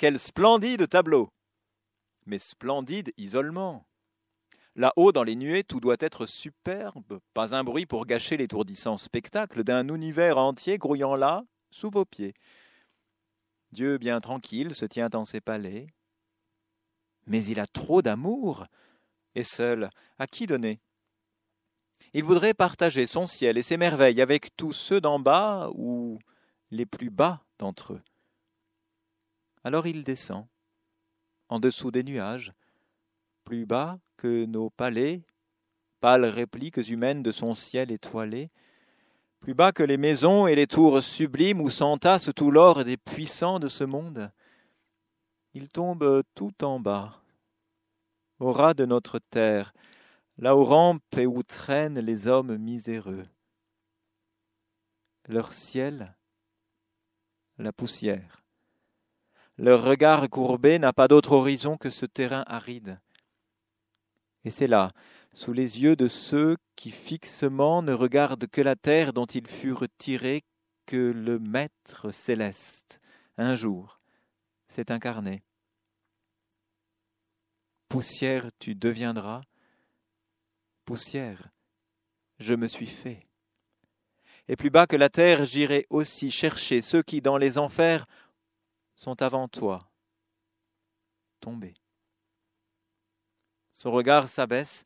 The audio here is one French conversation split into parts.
Quel splendide tableau Mais splendide isolement. Là-haut, dans les nuées, tout doit être superbe, pas un bruit pour gâcher l'étourdissant spectacle d'un univers entier grouillant là, sous vos pieds. Dieu bien tranquille se tient en ses palais. Mais il a trop d'amour, et seul, à qui donner? Il voudrait partager son ciel et ses merveilles avec tous ceux d'en bas ou les plus bas d'entre eux. Alors il descend, en dessous des nuages, plus bas que nos palais, pâles répliques humaines de son ciel étoilé, plus bas que les maisons et les tours sublimes où s'entasse tout l'or des puissants de ce monde. Il tombe tout en bas, au ras de notre terre, là où rampent et où traînent les hommes miséreux. Leur ciel, la poussière. Leur regard courbé n'a pas d'autre horizon que ce terrain aride. Et c'est là, sous les yeux de ceux qui fixement ne regardent que la terre dont ils furent tirés, que le Maître céleste, un jour, s'est incarné. Poussière tu deviendras, poussière je me suis fait. Et plus bas que la terre, j'irai aussi chercher ceux qui, dans les enfers, sont avant toi tombés. Son regard s'abaisse,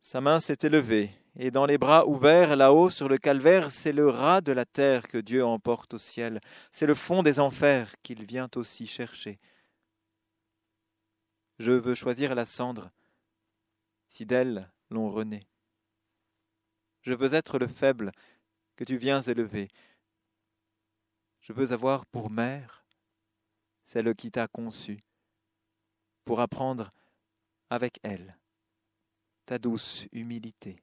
sa main s'est élevée, et dans les bras ouverts là-haut sur le calvaire, c'est le ras de la terre que Dieu emporte au ciel, c'est le fond des enfers qu'il vient aussi chercher. Je veux choisir la cendre, si d'elle l'on renaît. Je veux être le faible que tu viens élever. Je veux avoir pour mère celle qui t'a conçu, pour apprendre avec elle ta douce humilité.